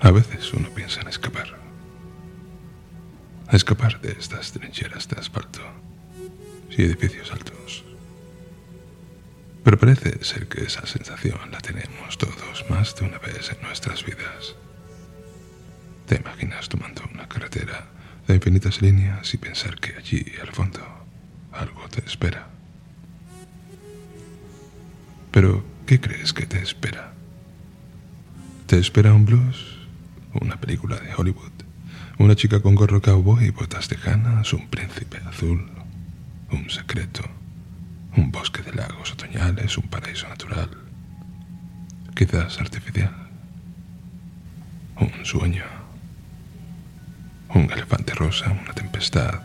A veces uno piensa en escapar. Escapar de estas trincheras de asfalto y edificios altos. Pero parece ser que esa sensación la tenemos todos más de una vez en nuestras vidas. Te imaginas tomando una carretera de infinitas líneas y pensar que allí, al fondo, algo te espera. Pero, ¿qué crees que te espera? ¿Te espera un blues? ¿Una película de Hollywood? ¿Una chica con gorro cowboy y botas tejanas? ¿Un príncipe azul? ¿Un secreto? ¿Un bosque de lagos otoñales? ¿Un paraíso natural? Quizás artificial. ¿Un sueño? ¿Un elefante rosa? ¿Una tempestad?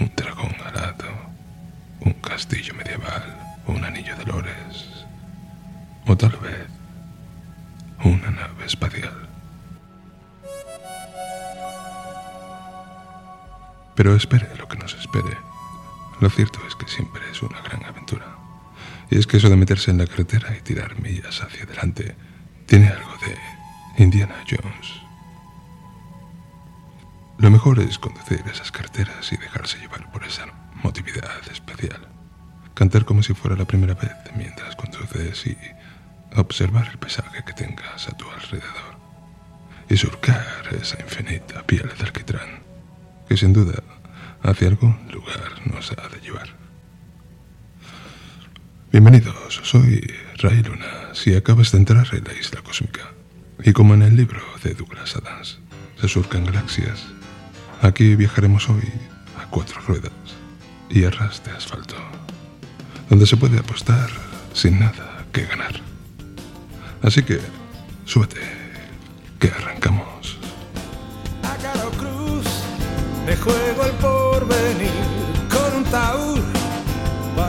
¿Un dragón alado? ¿Un castillo medieval? ¿Un anillo de lores? ¿O tal Pero espere lo que nos espere. Lo cierto es que siempre es una gran aventura. Y es que eso de meterse en la carretera y tirar millas hacia adelante tiene algo de Indiana Jones. Lo mejor es conducir esas carreteras y dejarse llevar por esa motividad especial. Cantar como si fuera la primera vez mientras conduces y observar el paisaje que tengas a tu alrededor y surcar esa infinita piel de alquitrán que sin duda hacia algún lugar nos ha de llevar. Bienvenidos, soy Ray Luna, si acabas de entrar en la isla cósmica. Y como en el libro de Douglas Adams, se surcan galaxias, aquí viajaremos hoy a cuatro ruedas y a de asfalto, donde se puede apostar sin nada que ganar. Así que, súbete, que arrancamos. A Caro Cruz me juego el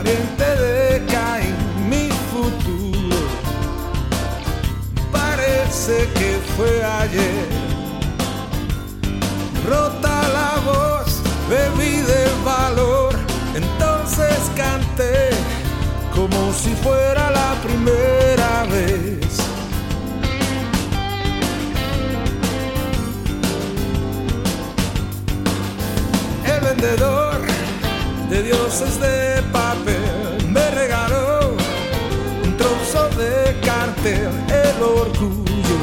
pariente de Caín, mi futuro. Parece que fue ayer. Rota la voz, bebí de valor, entonces canté como si fuera la primera vez. El vendedor de dioses de papel me regaló un trozo de cartel, el orgullo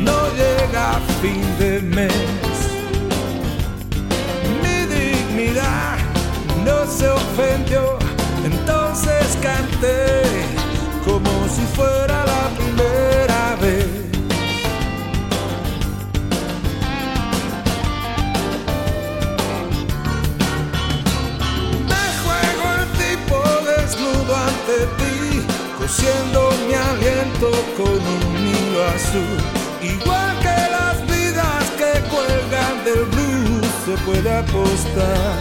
no llega a fin de mes. Mi dignidad no se ofendió, entonces canté como si fuera ante ti, cosiendo mi aliento con un hilo azul. Igual que las vidas que cuelgan del blues, se puede apostar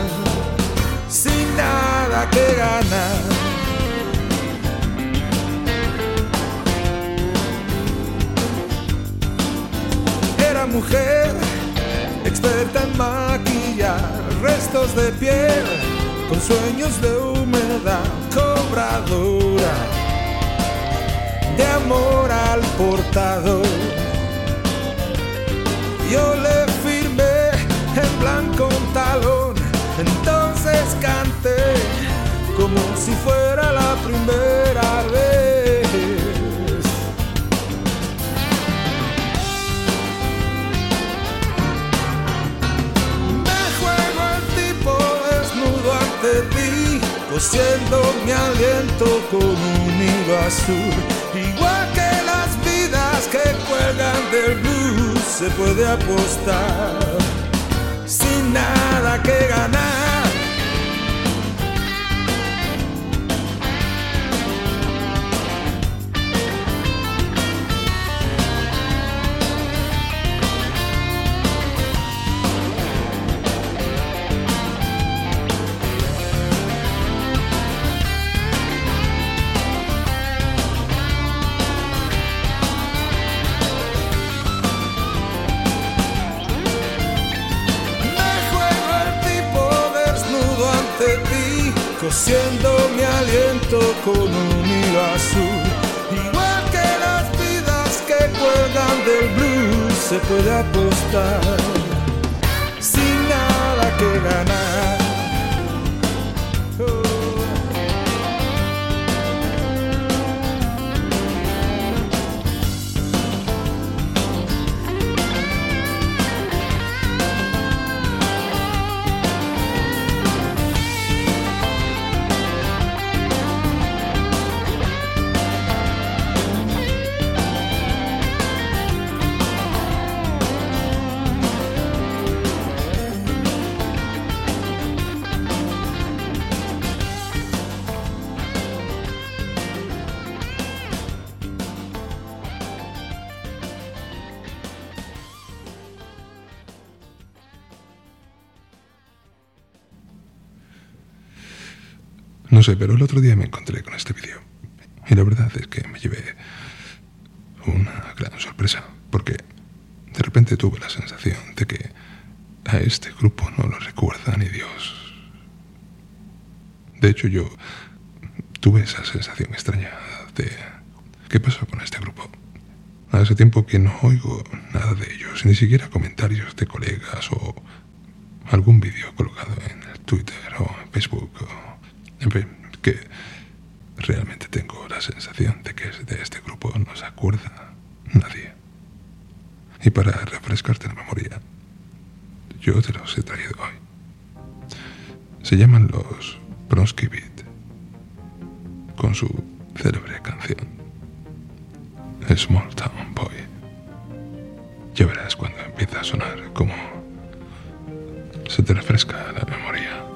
sin nada que ganar. Era mujer, experta en maquillar restos de piel, con sueños de humedad, cobradora de amor al portador. Yo le firmé en blanco un talón, entonces canté como si fuera la primera vez. Cosiendo mi aliento con un hilo azul. Igual que las vidas que cuelgan del blues, se puede apostar sin nada que ganar. Hilo azul. Igual que las vidas que cuelgan del blues se puede apostar sin nada que ganar. Sé, pero el otro día me encontré con este vídeo. Y la verdad es que me llevé una gran sorpresa, porque de repente tuve la sensación de que a este grupo no lo recuerda ni Dios. De hecho, yo tuve esa sensación extraña de ¿qué pasó con este grupo? Hace tiempo que no oigo nada de ellos, ni siquiera comentarios de colegas o algún vídeo colocado en Twitter o Facebook o en fin, que realmente tengo la sensación de que de este grupo no se acuerda nadie. Y para refrescarte la memoria, yo te los he traído hoy. Se llaman los Bronsky Beat, con su célebre canción, Small Town Boy. Ya verás cuando empieza a sonar como se te refresca la memoria.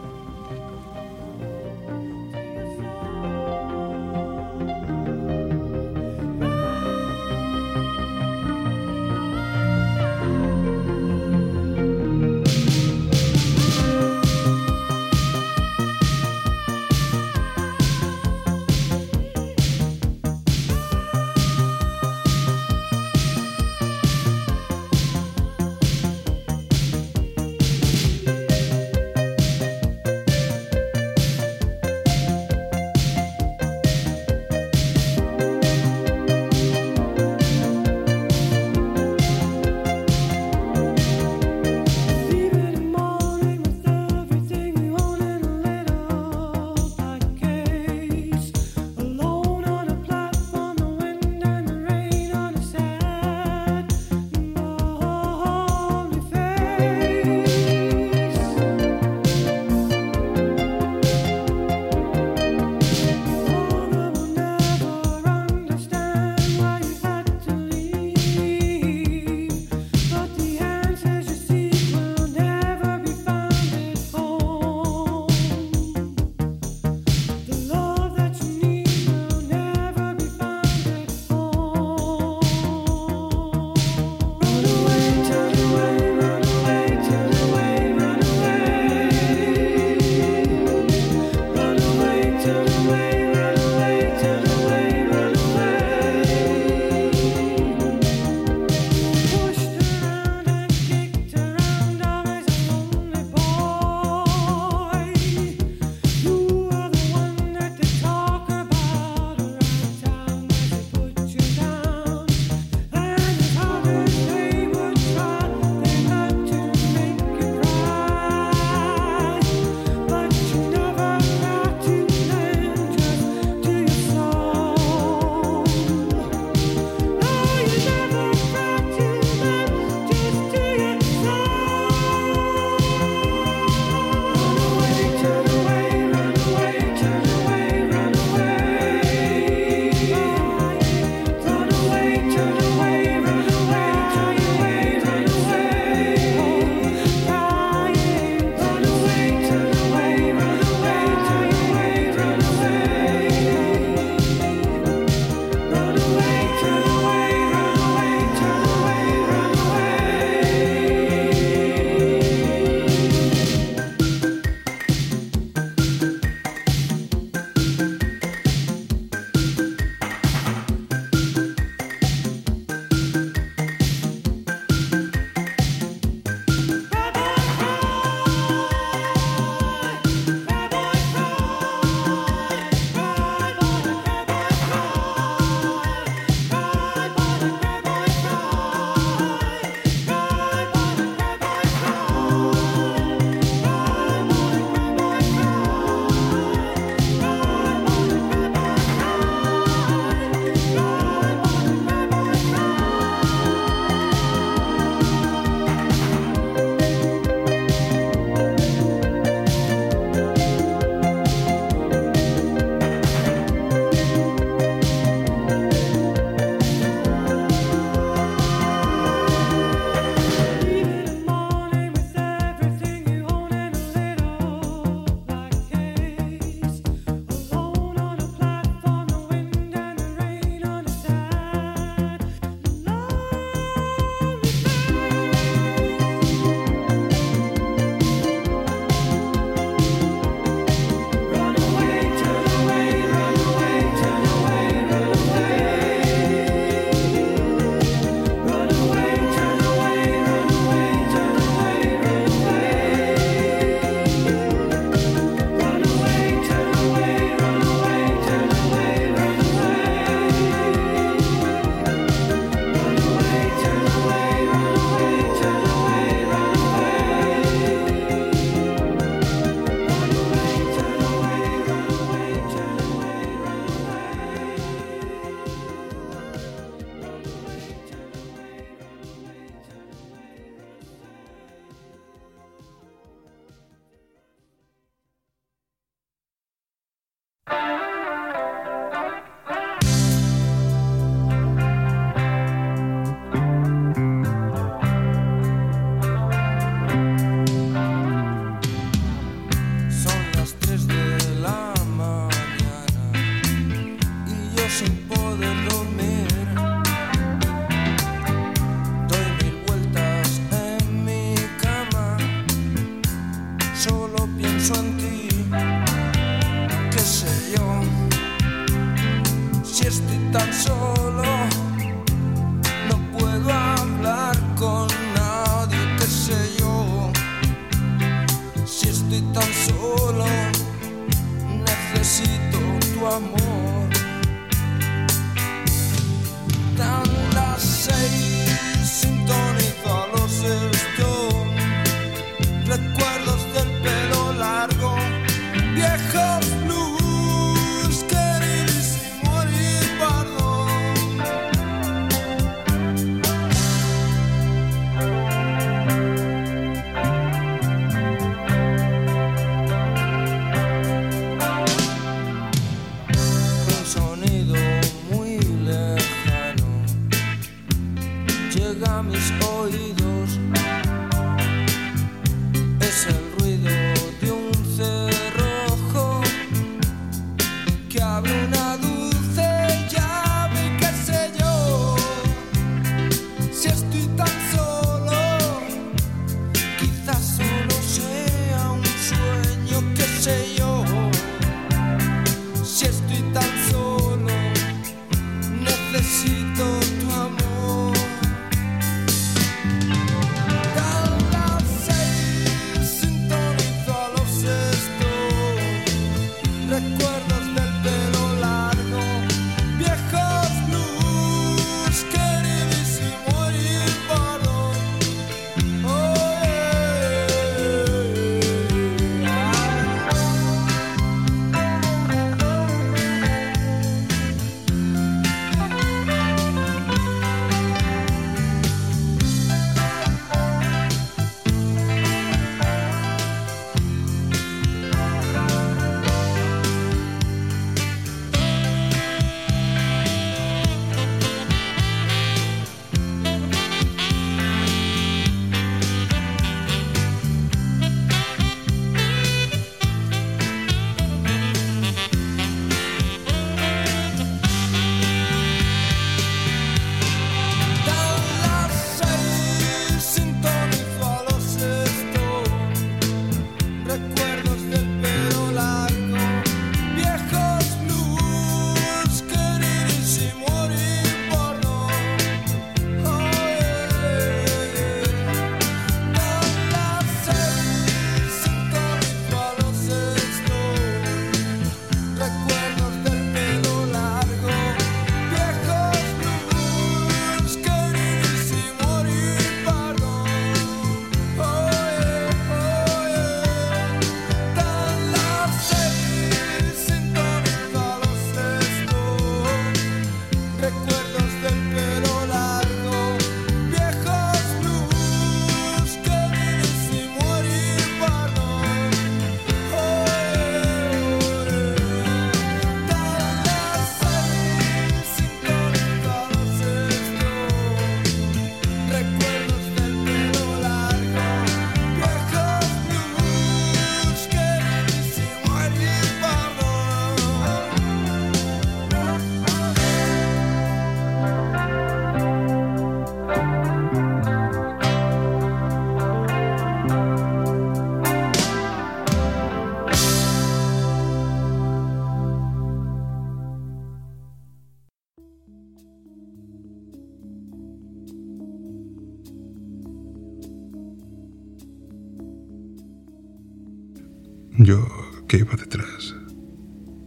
Que iba detrás,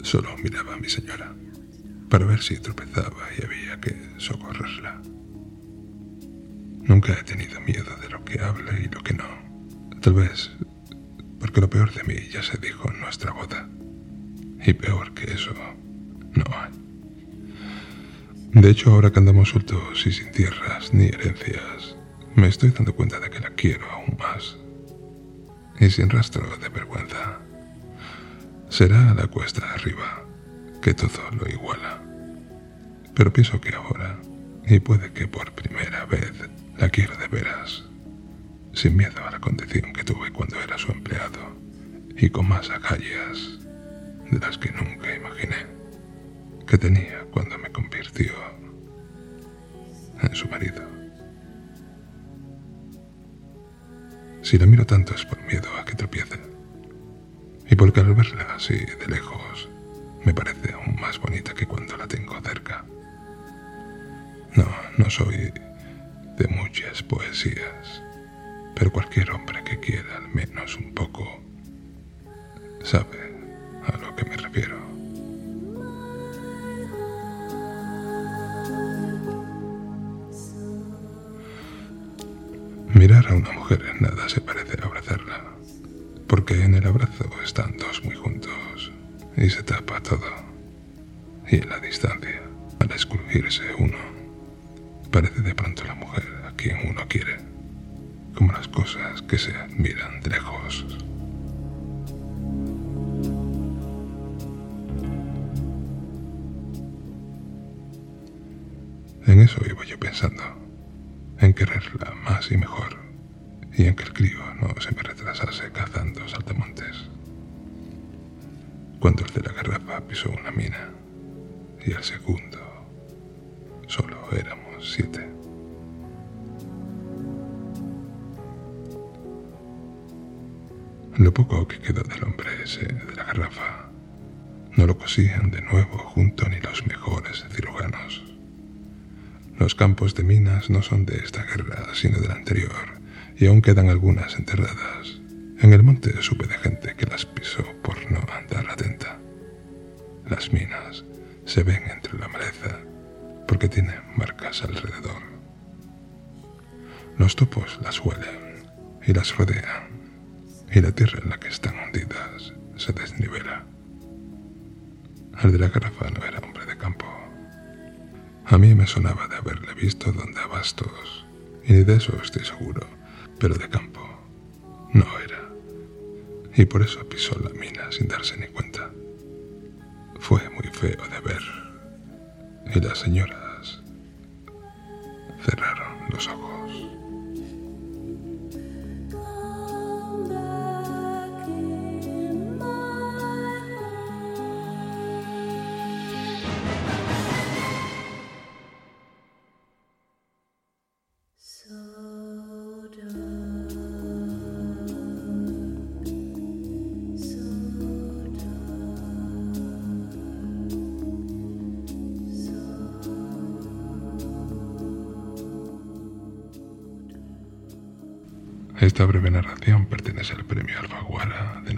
solo miraba a mi señora para ver si tropezaba y había que socorrerla. Nunca he tenido miedo de lo que habla y lo que no. Tal vez porque lo peor de mí ya se dijo en nuestra boda. Y peor que eso, no hay. De hecho, ahora que andamos sueltos y sin tierras ni herencias, me estoy dando cuenta de que la quiero aún más y sin rastro de vergüenza. Será la cuesta arriba que todo lo iguala. Pero pienso que ahora, y puede que por primera vez, la quiero de veras, sin miedo a la condición que tuve cuando era su empleado y con más agallas de las que nunca imaginé que tenía cuando me convirtió en su marido. Si la miro tanto es por miedo a que tropiece. Y porque al verla así de lejos me parece aún más bonita que cuando la tengo cerca. No, no soy de muchas poesías, pero cualquier hombre que quiera al menos un poco sabe a lo que me refiero. Mirar a una mujer en nada se parece a abrazarla, porque en el abrazo están dos muy juntos y se tapa todo. Y en la distancia, al escurrirse uno, parece de pronto la mujer a quien uno quiere, como las cosas que se admiran de lejos. En eso iba yo pensando en quererla más y mejor, y en que el crío no se me retrasase cazando saltamontes. Cuando el de la garrafa pisó una mina, y el segundo, solo éramos siete. Lo poco que quedó del hombre ese de la garrafa no lo cosían de nuevo junto ni los mejores cirujanos. Los campos de minas no son de esta guerra, sino de la anterior, y aún quedan algunas enterradas. En el monte supe de gente que las pisó por no andar atenta. Las minas se ven entre la maleza porque tienen marcas alrededor. Los topos las huelen y las rodean, y la tierra en la que están hundidas se desnivela. El de la garrafa era hombre de campo. A mí me sonaba de haberle visto donde abastos, y de eso estoy seguro, pero de campo no era. Y por eso pisó la mina sin darse ni cuenta. Fue muy feo de ver, y las señoras cerraron los ojos. Pertenece al premio Alfaguara de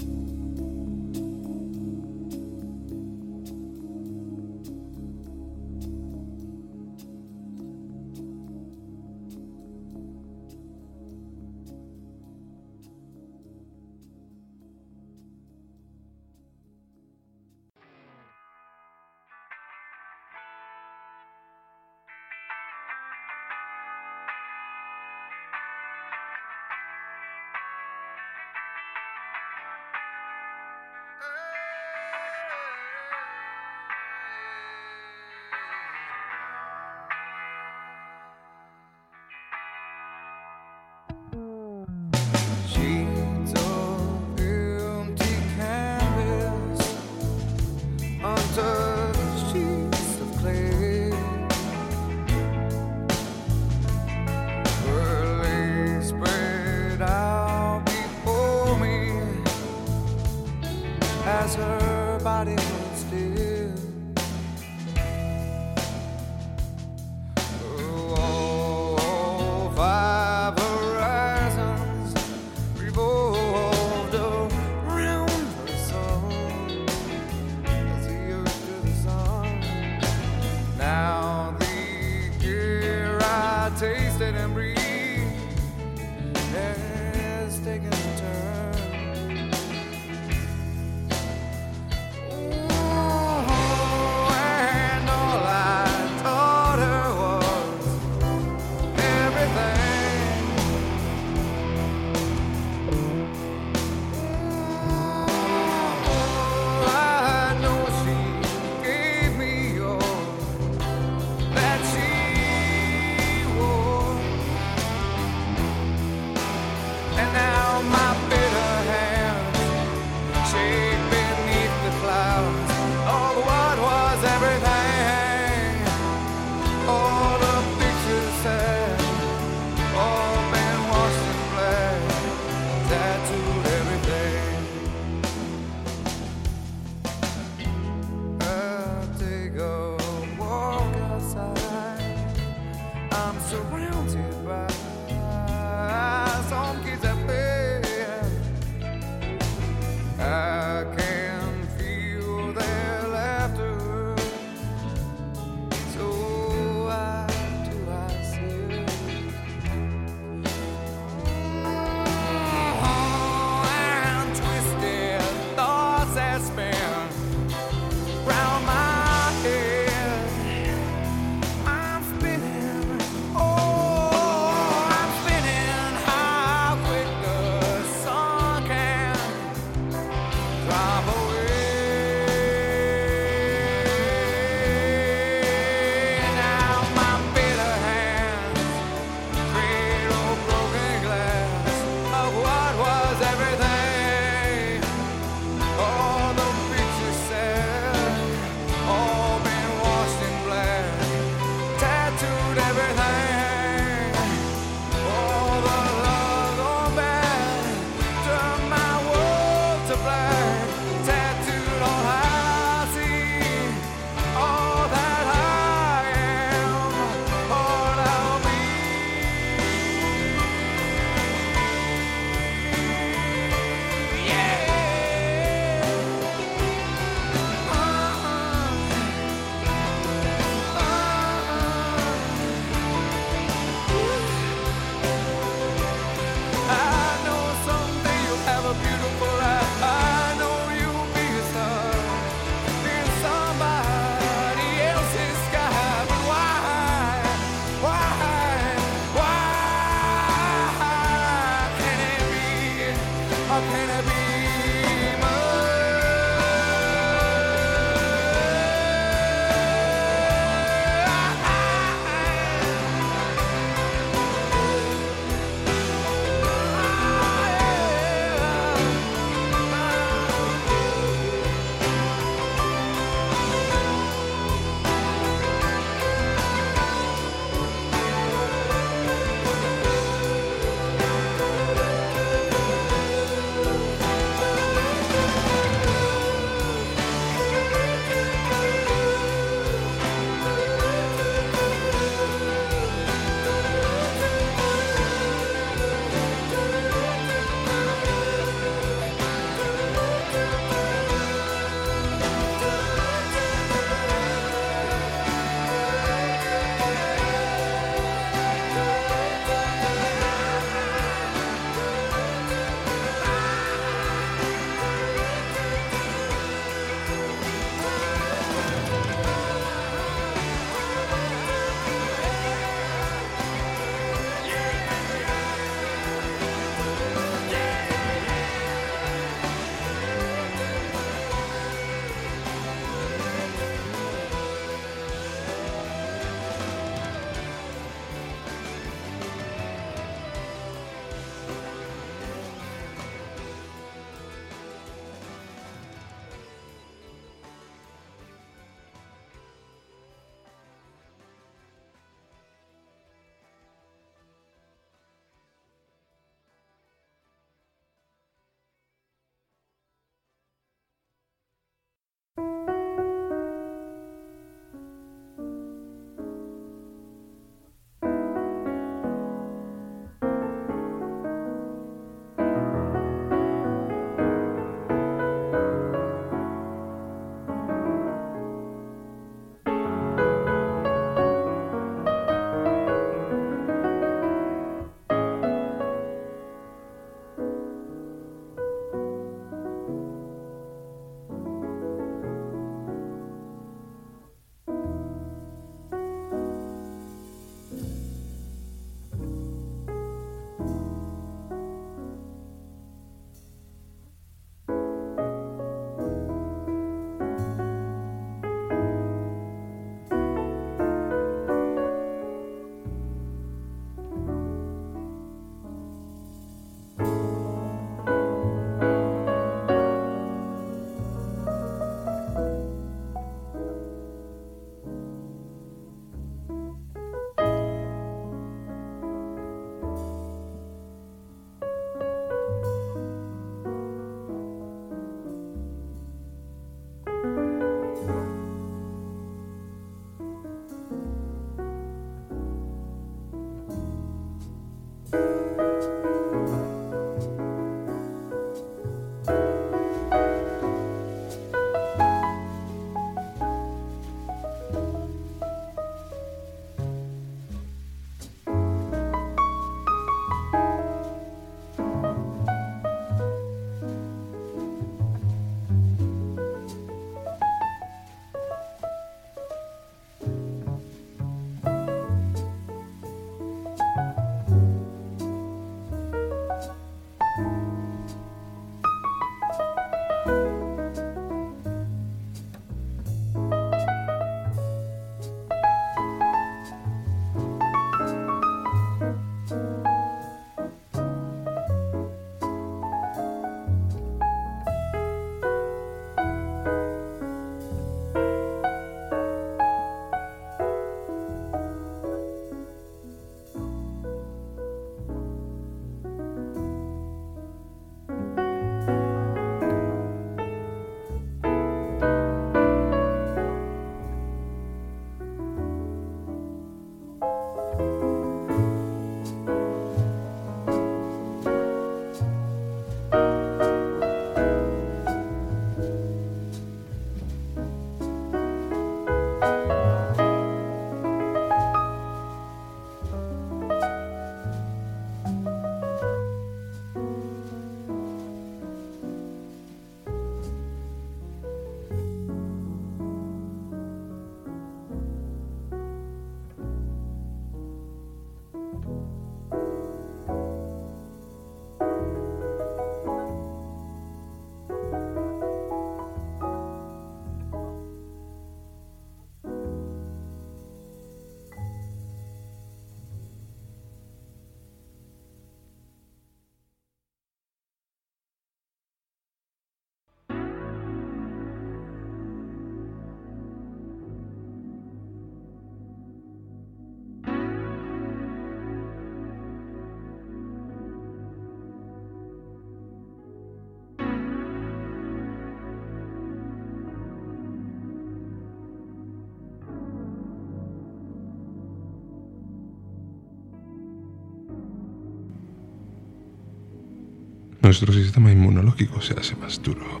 nuestro sistema inmunológico se hace más duro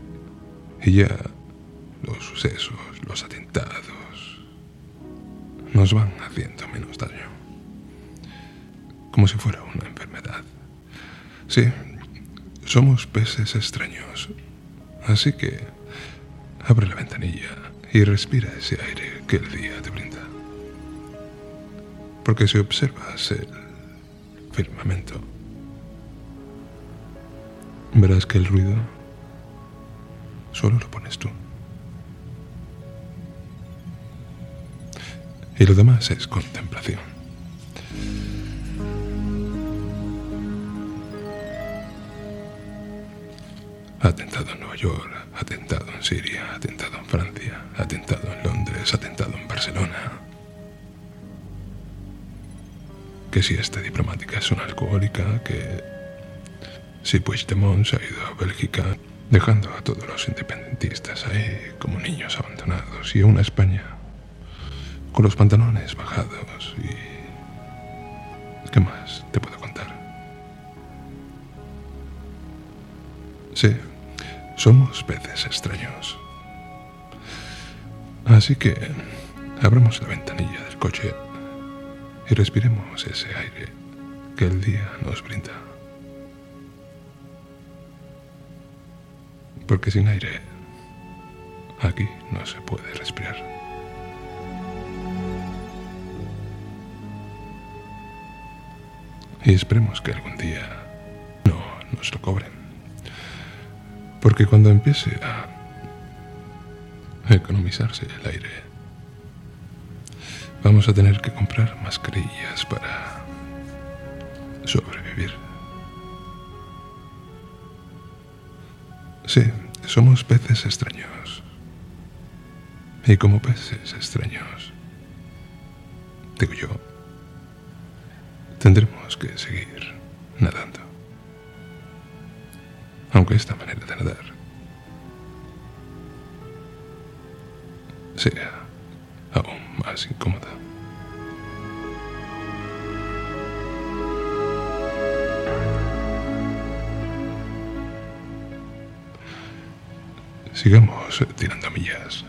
y ya los sucesos, los atentados, nos van haciendo menos daño, como si fuera una enfermedad. Sí, somos peces extraños, así que abre la ventanilla y respira ese aire que el día te brinda. Porque si observas el firmamento, verás que el ruido solo lo pones tú. Y lo demás es contemplación. Atentado en Nueva York, atentado en Siria, atentado en Francia, atentado en Londres, atentado en Barcelona. Que si esta diplomática es una alcohólica, que si Puigdemont se ha ido a Bélgica dejando a todos los independentistas ahí como niños abandonados y a una España con los pantalones bajados y... ¿Qué más te puedo contar? Sí, somos peces extraños. Así que abramos la ventanilla del coche y respiremos ese aire que el día nos brinda. Porque sin aire aquí no se puede respirar. Y esperemos que algún día no nos lo cobren. Porque cuando empiece a economizarse el aire, vamos a tener que comprar mascarillas para sobrevivir. Sí, somos peces extraños. Y como peces extraños, digo yo, tendremos que seguir nadando. Aunque esta manera de nadar sea aún más incómoda. Sigamos tirando millas.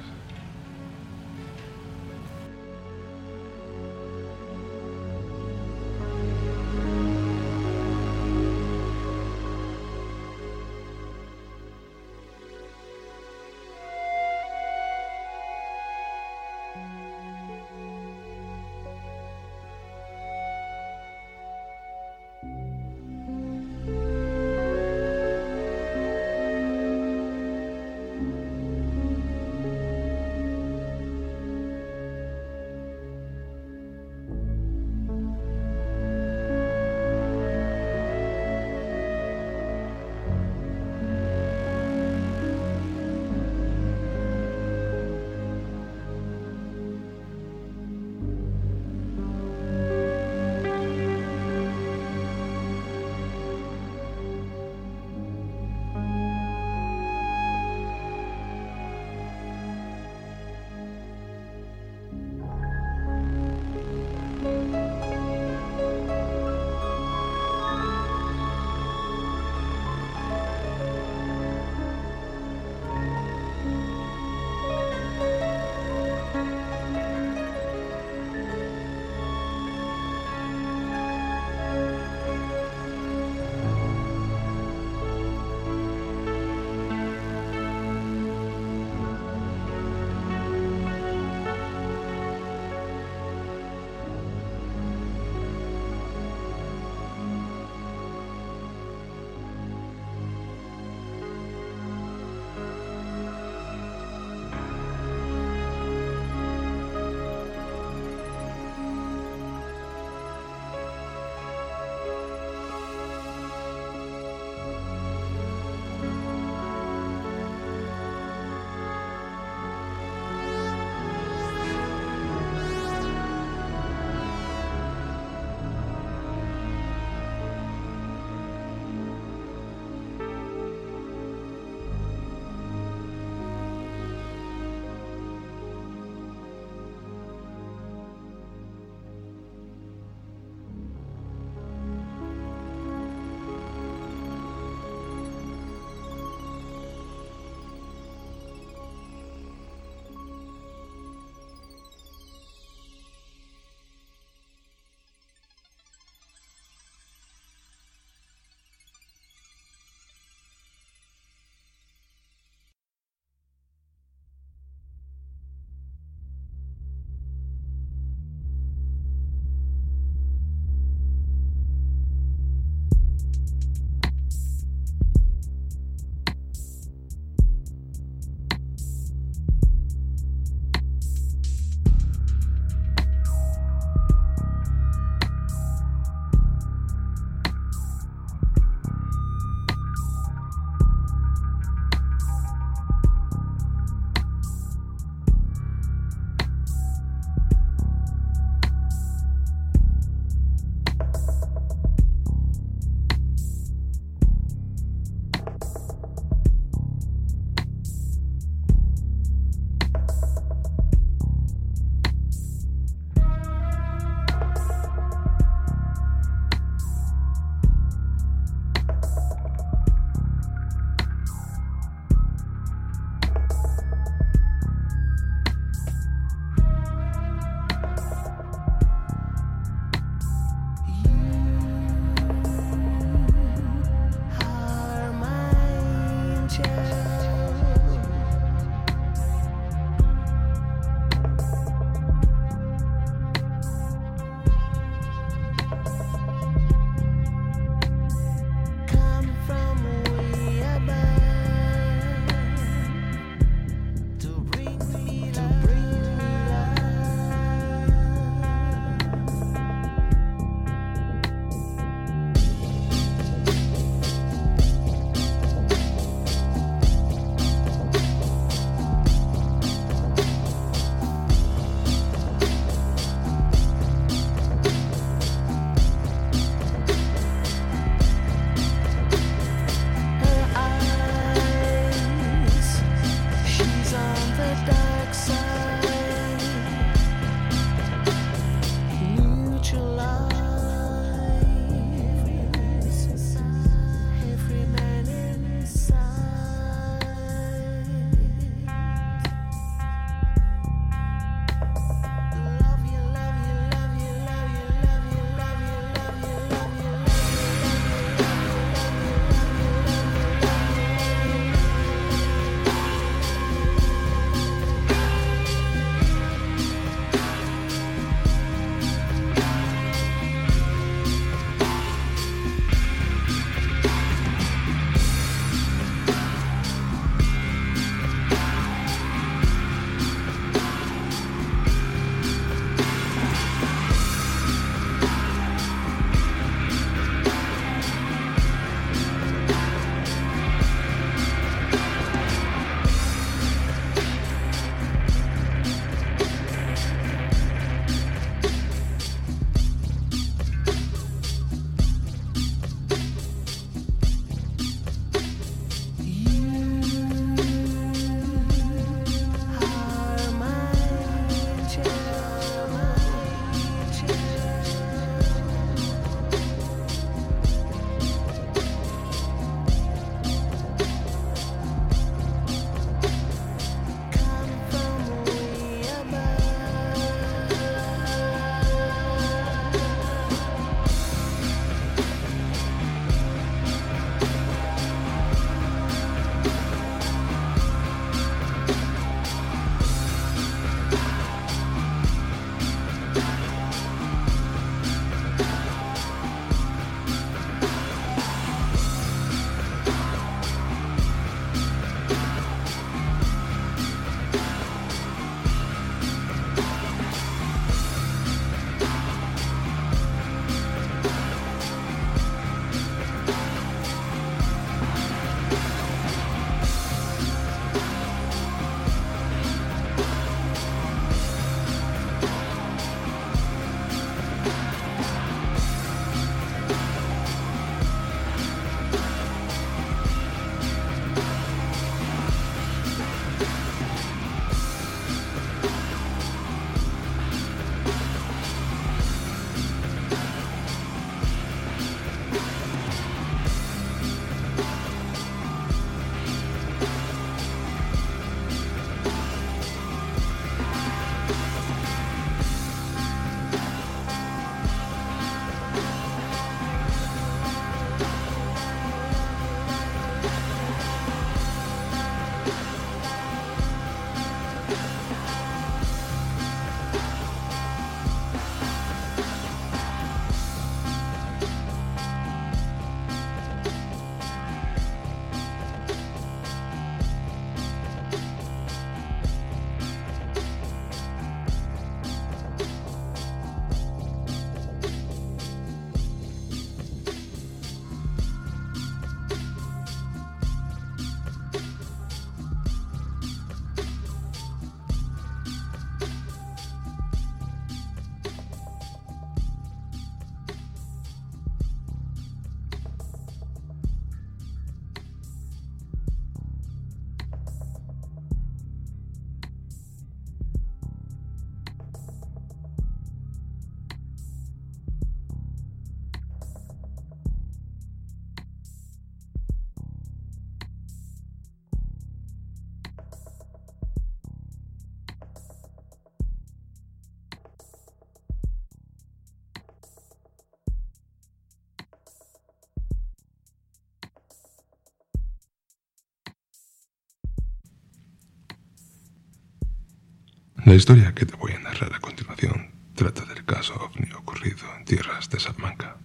La historia que te voy a narrar a continuación trata del caso ovni ocurrido en tierras de Salamanca.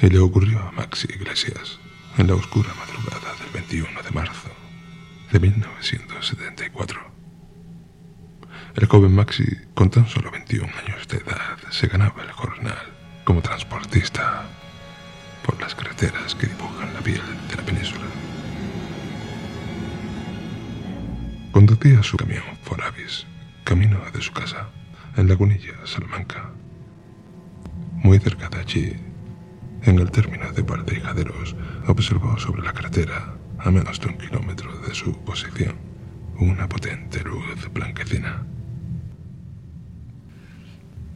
Y le ocurrió a Maxi Iglesias en la oscura madrugada del 21 de marzo de 1974. El joven Maxi, con tan solo 21 años de edad, se ganaba el jornal como transportista por las carreteras que dibujan la piel de la península. Conducía su Lagunilla, Salamanca. Muy cerca de allí, en el término de Valdejaderos, observó sobre la carretera, a menos de un kilómetro de su posición, una potente luz blanquecina.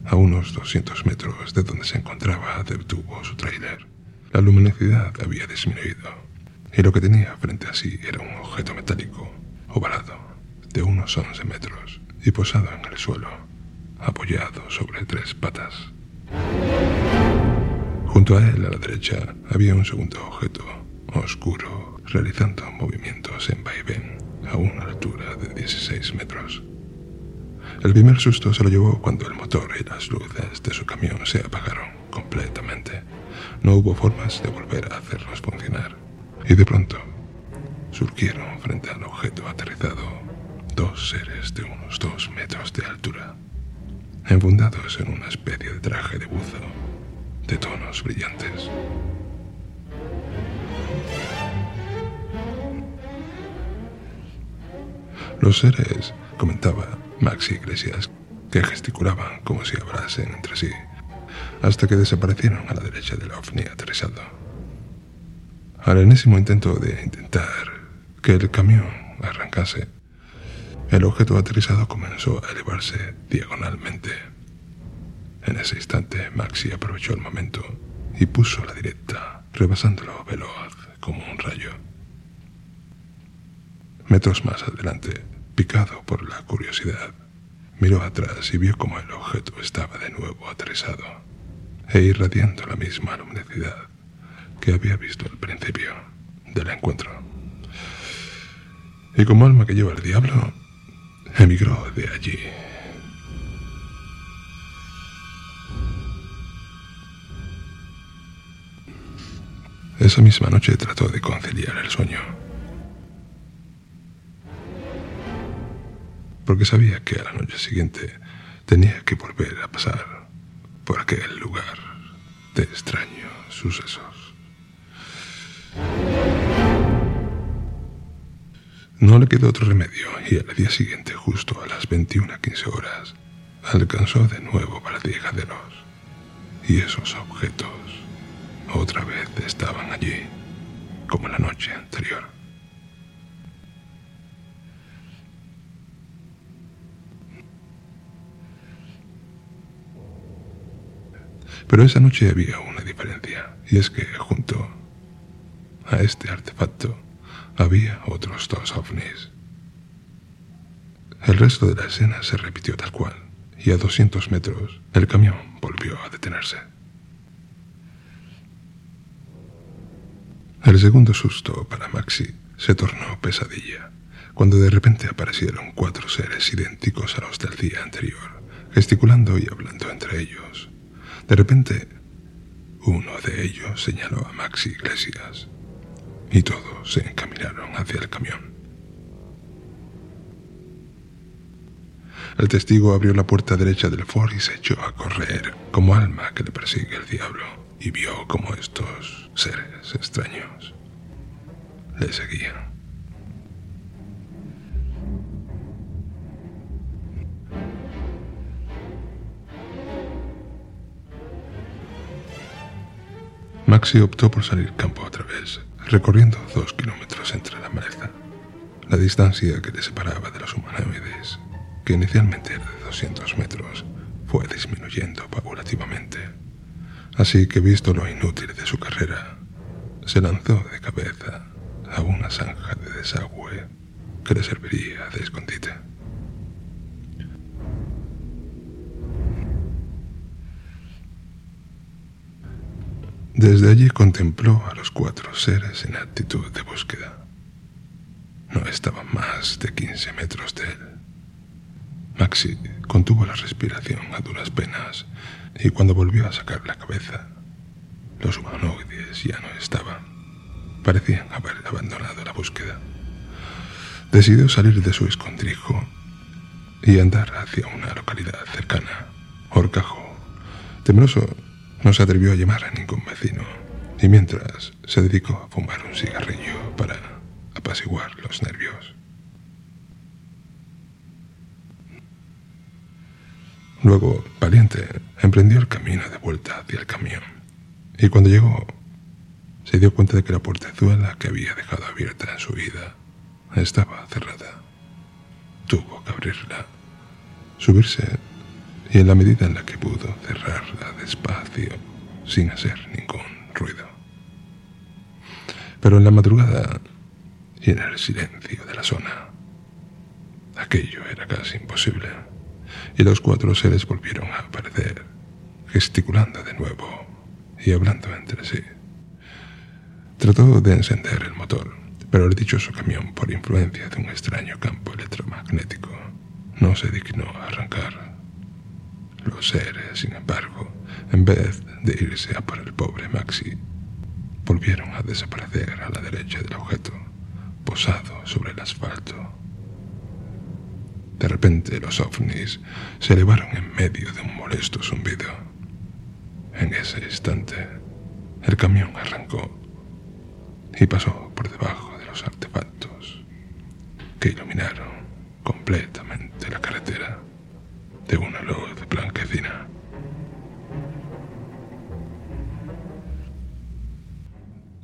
A unos 200 metros de donde se encontraba, detuvo su tráiler. La luminosidad había disminuido y lo que tenía frente a sí era un objeto metálico, ovalado, de unos 11 metros y posado en el suelo, apoyado sobre tres patas. Junto a él, a la derecha, había un segundo objeto, oscuro, realizando movimientos en vaivén a una altura de 16 metros. El primer susto se lo llevó cuando el motor y las luces de su camión se apagaron completamente. No hubo formas de volver a hacerlos funcionar. Y de pronto surgieron frente al objeto aterrizado dos seres de unos dos metros de altura, enfundados en una especie de traje de buzo de tonos brillantes. Los seres, comentaba Maxi Iglesias, que gesticulaban como si hablasen entre sí, hasta que desaparecieron a la derecha del ovni aterrizado. Al enésimo intento de intentar que el camión arrancase, el objeto aterrizado comenzó a elevarse diagonalmente. En ese instante, Maxi aprovechó el momento y puso la directa, rebasándolo veloz como un rayo. Metros más adelante, picado por la curiosidad, miró atrás y vio como el objeto estaba de nuevo aterrizado e irradiando la misma luminosidad que había visto al principio del encuentro. Y como alma que lleva el diablo, emigró de allí. Esa misma noche trató de conciliar el sueño. Porque sabía que a la noche siguiente tenía que volver a pasar por aquel lugar de extraños sucesos. No le quedó otro remedio y al día siguiente, justo a las 21.15 horas, alcanzó de nuevo para los Y esos objetos otra vez estaban allí, como la noche anterior. Pero esa noche había una diferencia, y es que junto a este artefacto había otros dos ovnis. El resto de la escena se repitió tal cual, y a 200 metros el camión volvió a detenerse. El segundo susto para Maxi se tornó pesadilla, cuando de repente aparecieron cuatro seres idénticos a los del día anterior, gesticulando y hablando entre ellos. De repente, uno de ellos señaló a Maxi Iglesias y todos se encaminaron hacia el camión. El testigo abrió la puerta derecha del Ford y se echó a correr como alma que le persigue el diablo y vio como estos seres extraños le seguían. Maxi optó por salir campo otra vez recorriendo dos kilómetros entre la maleza. La distancia que le separaba de los humanoides, que inicialmente era de 200 metros, fue disminuyendo paulativamente. Así que visto lo inútil de su carrera, se lanzó de cabeza a una zanja de desagüe que le serviría de escondite. Desde allí contempló a los cuatro seres en actitud de búsqueda. No estaban más de 15 metros de él, Maxi contuvo la respiración a duras penas y cuando volvió a sacar la cabeza, los humanoides ya no estaban. Parecían haber abandonado la búsqueda. Decidió salir de su escondrijo y andar hacia una localidad cercana, Horcajo. Temeroso, no se atrevió a llamar a ningún vecino y mientras se dedicó a fumar un cigarrillo para apaciguar los nervios. Luego, valiente, emprendió el camino de vuelta hacia el camión y cuando llegó se dio cuenta de que la portezuela que había dejado abierta en su vida estaba cerrada. Tuvo que abrirla, subirse y en la medida en la que pudo cerrarla despacio, sin hacer ningún ruido. Pero en la madrugada y en el silencio de la zona, aquello era casi imposible, y los cuatro seres volvieron a aparecer, gesticulando de nuevo y hablando entre sí. Trató de encender el motor, pero el dichoso camión, por influencia de un extraño campo electromagnético, no se dignó a arrancar. Los seres, sin embargo, en vez de irse a por el pobre Maxi, volvieron a desaparecer a la derecha del objeto, posado sobre el asfalto. De repente los ovnis se elevaron en medio de un molesto zumbido. En ese instante, el camión arrancó y pasó por debajo de los artefactos que iluminaron completamente la carretera de una luz blanquecina.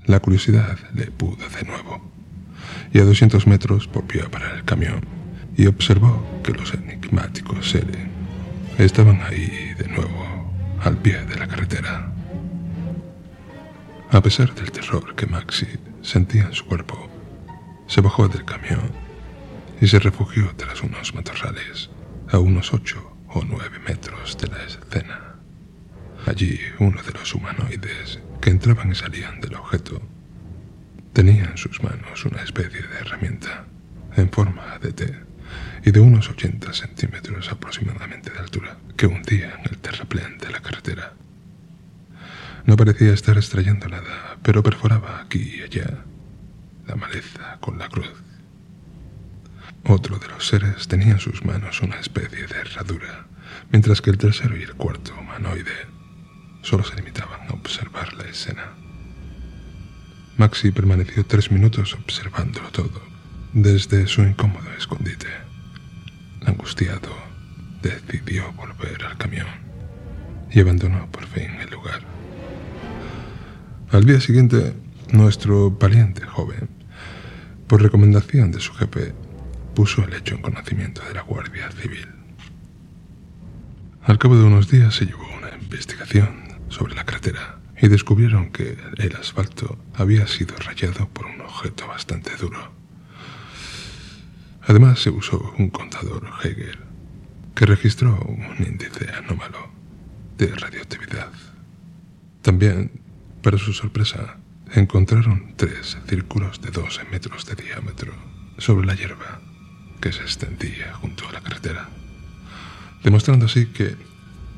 La curiosidad le pudo de nuevo, y a 200 metros volvió a parar el camión y observó que los enigmáticos seres estaban ahí de nuevo, al pie de la carretera. A pesar del terror que Maxi sentía en su cuerpo, se bajó del camión y se refugió tras unos matorrales a unos ocho o nueve metros de la escena. Allí uno de los humanoides que entraban y salían del objeto tenía en sus manos una especie de herramienta en forma de T y de unos 80 centímetros aproximadamente de altura que hundía en el terraplén de la carretera. No parecía estar extrayendo nada, pero perforaba aquí y allá la maleza con la cruz. Otro de los seres tenía en sus manos una especie de herradura, mientras que el tercero y el cuarto humanoide solo se limitaban a observar la escena. Maxi permaneció tres minutos observándolo todo, desde su incómodo escondite. Angustiado, decidió volver al camión y abandonó por fin el lugar. Al día siguiente, nuestro valiente joven, por recomendación de su jefe, puso el hecho en conocimiento de la Guardia Civil. Al cabo de unos días se llevó una investigación sobre la cratera y descubrieron que el asfalto había sido rayado por un objeto bastante duro. Además se usó un contador Hegel que registró un índice anómalo de radioactividad. También para su sorpresa, encontraron tres círculos de 12 metros de diámetro sobre la hierba que se extendía junto a la carretera, demostrando así que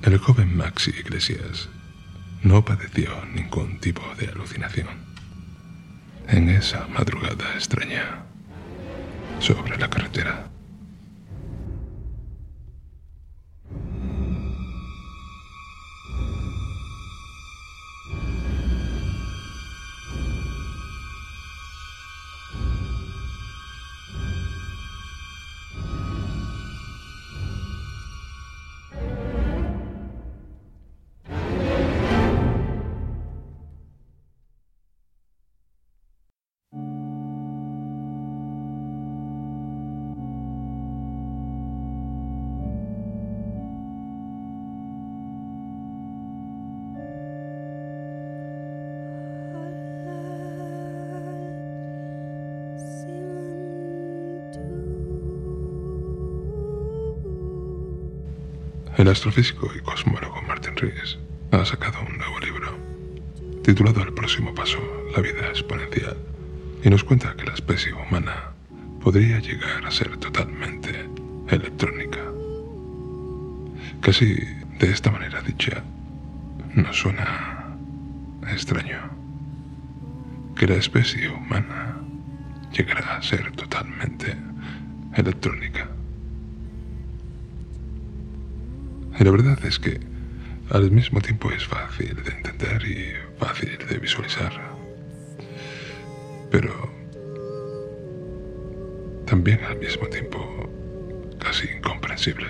el joven Maxi Iglesias no padeció ningún tipo de alucinación en esa madrugada extraña sobre la carretera. Astrofísico y cosmólogo Martin Rees ha sacado un nuevo libro, titulado El próximo paso, la vida exponencial, y nos cuenta que la especie humana podría llegar a ser totalmente electrónica Casi de esta manera dicha, nos suena extraño que la especie humana llegará a ser totalmente electrónica. Y la verdad es que al mismo tiempo es fácil de entender y fácil de visualizar. Pero también al mismo tiempo casi incomprensible.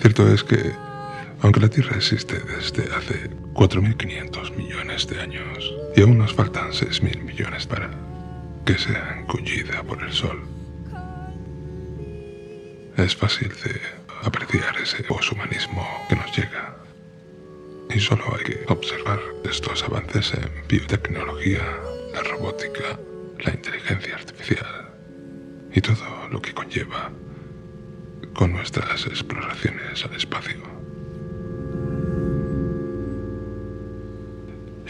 Cierto es que, aunque la Tierra existe desde hace 4.500 millones de años y aún nos faltan 6.000 millones para que sea engullida por el Sol, es fácil de apreciar ese poshumanismo que nos llega. Y solo hay que observar estos avances en biotecnología, la robótica, la inteligencia artificial y todo lo que conlleva con nuestras exploraciones al espacio.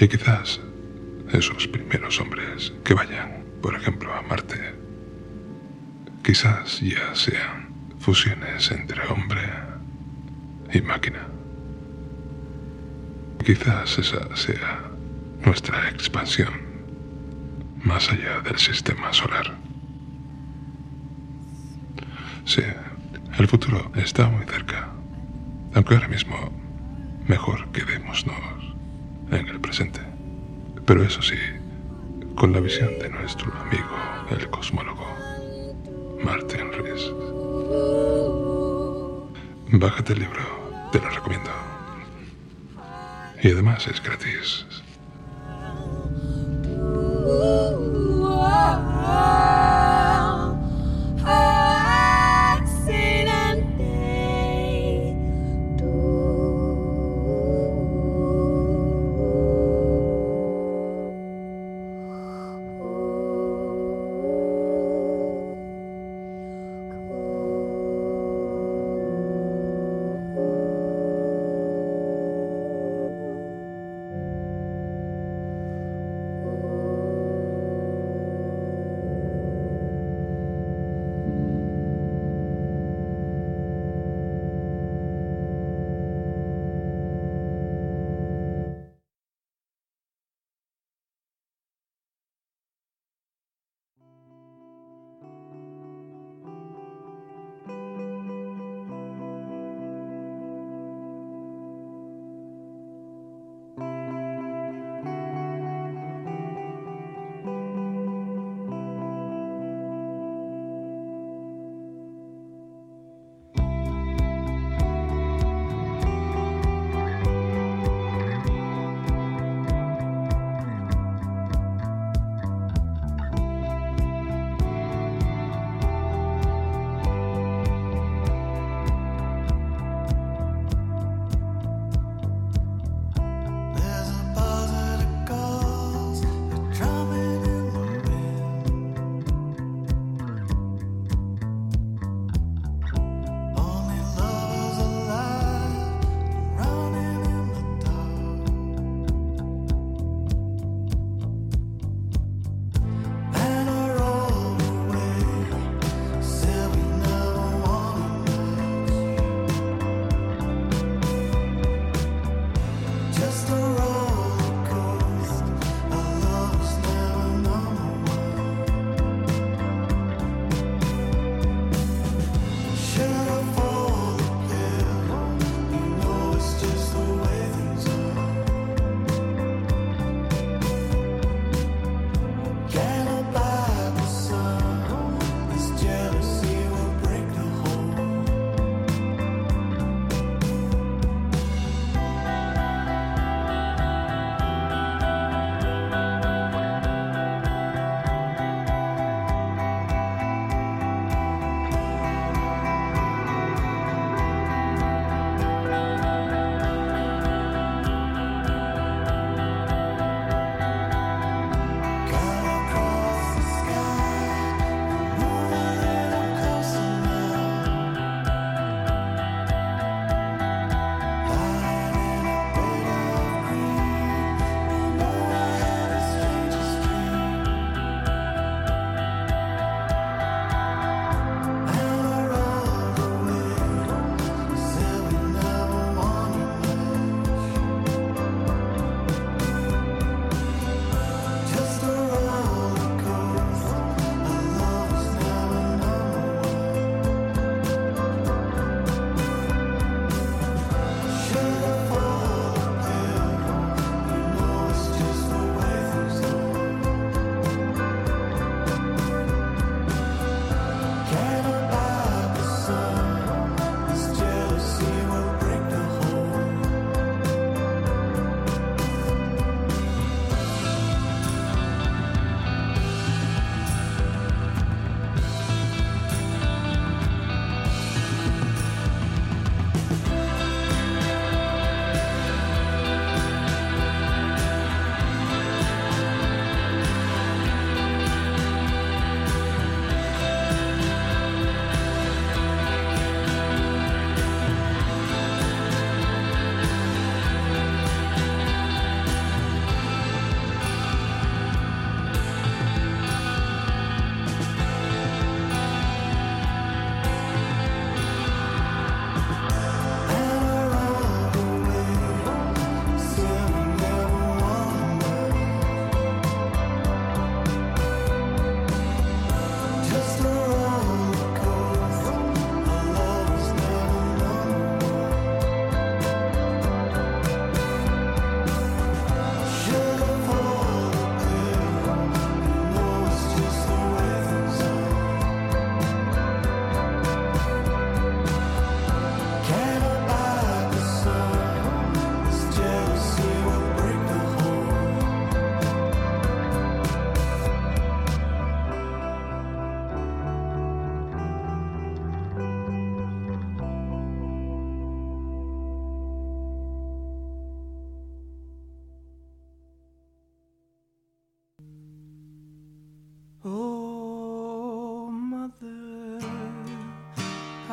Y quizás esos primeros hombres que vayan, por ejemplo, a Marte, quizás ya sean fusiones entre hombre y máquina. Quizás esa sea nuestra expansión más allá del sistema solar. Sí, el futuro está muy cerca, aunque ahora mismo mejor quedémonos en el presente. Pero eso sí, con la visión de nuestro amigo, el cosmólogo Martin Rees. Bájate el libro, te lo recomiendo. Y además es gratis.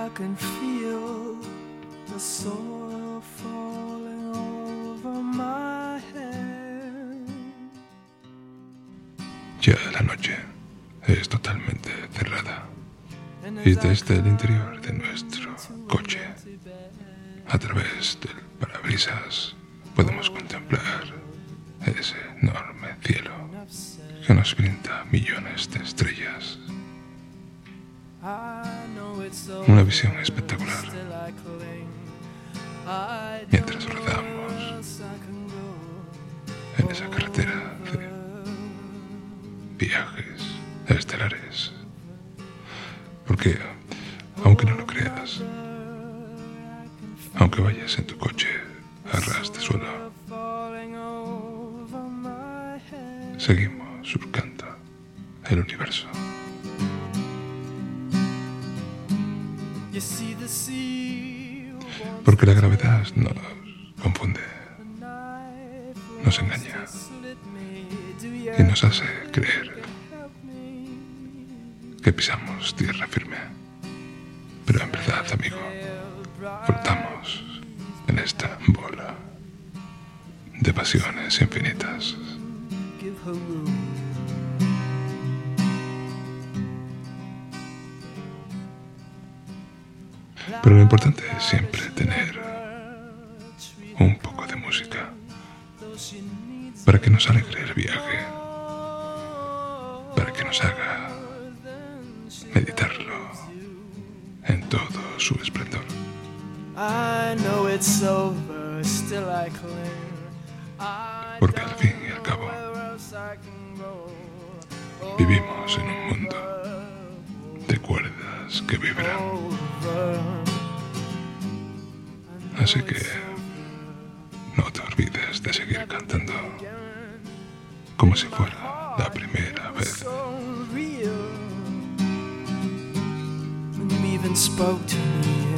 I can feel the soil falling over my head. Ya la noche es totalmente cerrada y desde el interior de nuestro coche, a través del parabrisas, podemos contemplar ese enorme cielo que nos brinda Visión espectacular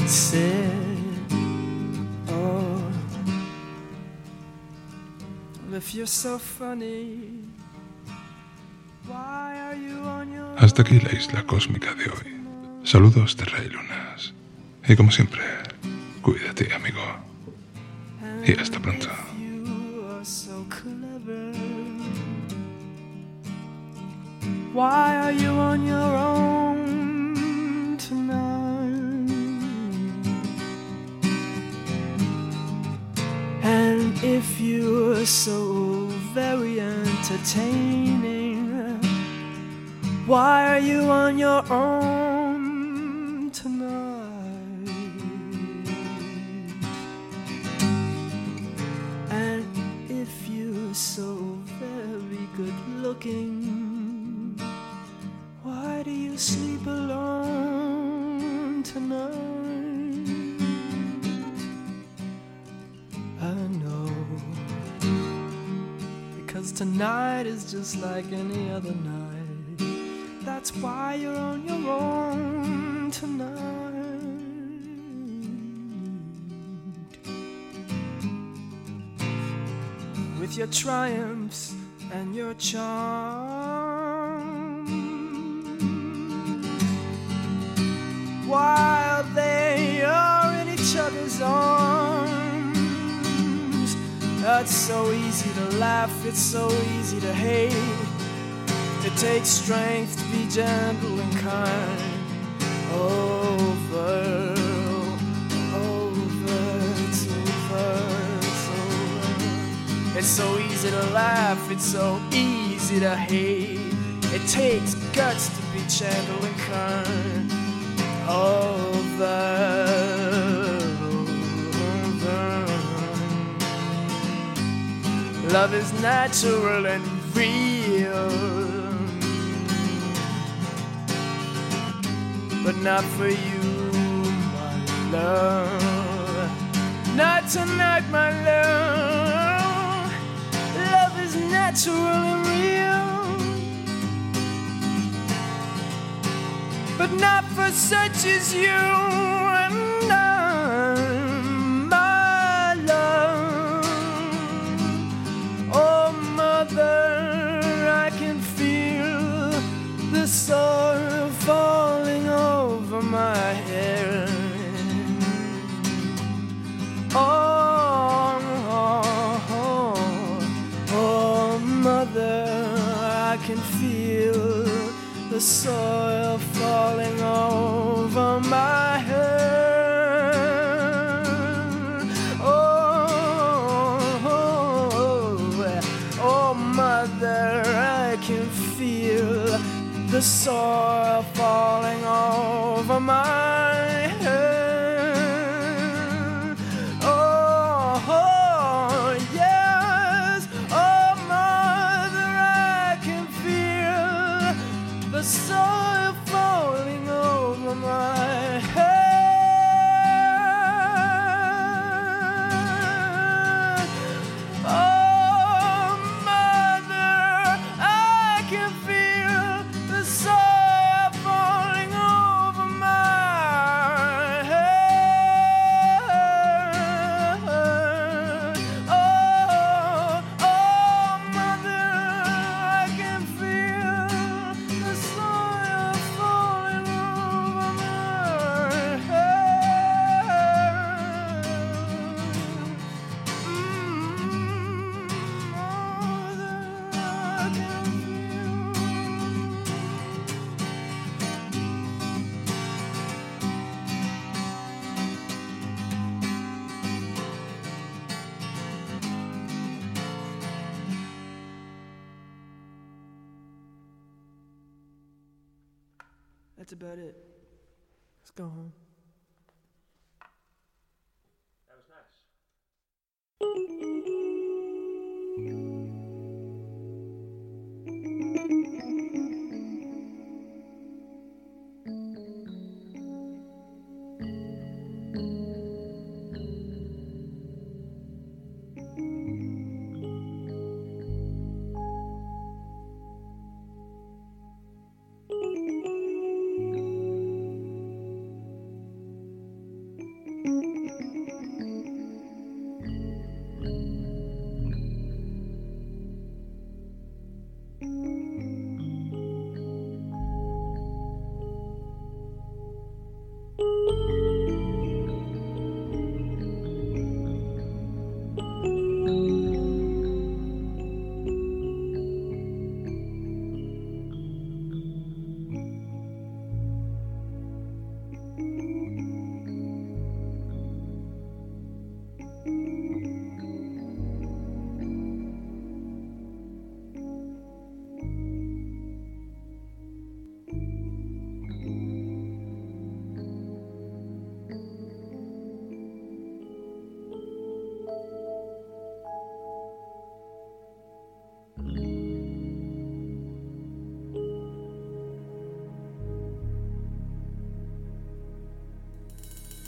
said, Oh, if you're so funny, why are you on your Hasta aquí la isla cósmica de hoy. Saludos de Rey Lunas. Y como siempre, cuídate, amigo. Y hasta pronto. Why are you on your own if you're so very entertaining, why are you on your own tonight? And if you're so very good looking, tonight is just like any other night. That's why you're on your own tonight. With your triumphs and your charm. While It's so easy to laugh, it's so easy to hate. It takes strength to be gentle and kind. Over, over, it's over, it's over. It's so easy to laugh, it's so easy to hate. It takes guts to be gentle and kind. Over. Love is natural and real. but not for you, my love. Not tonight, my love. Love is natural and real, but not for such as you soil falling over my head. Oh, oh, oh, mother, I can feel the soil falling over my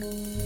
Mm-hmm.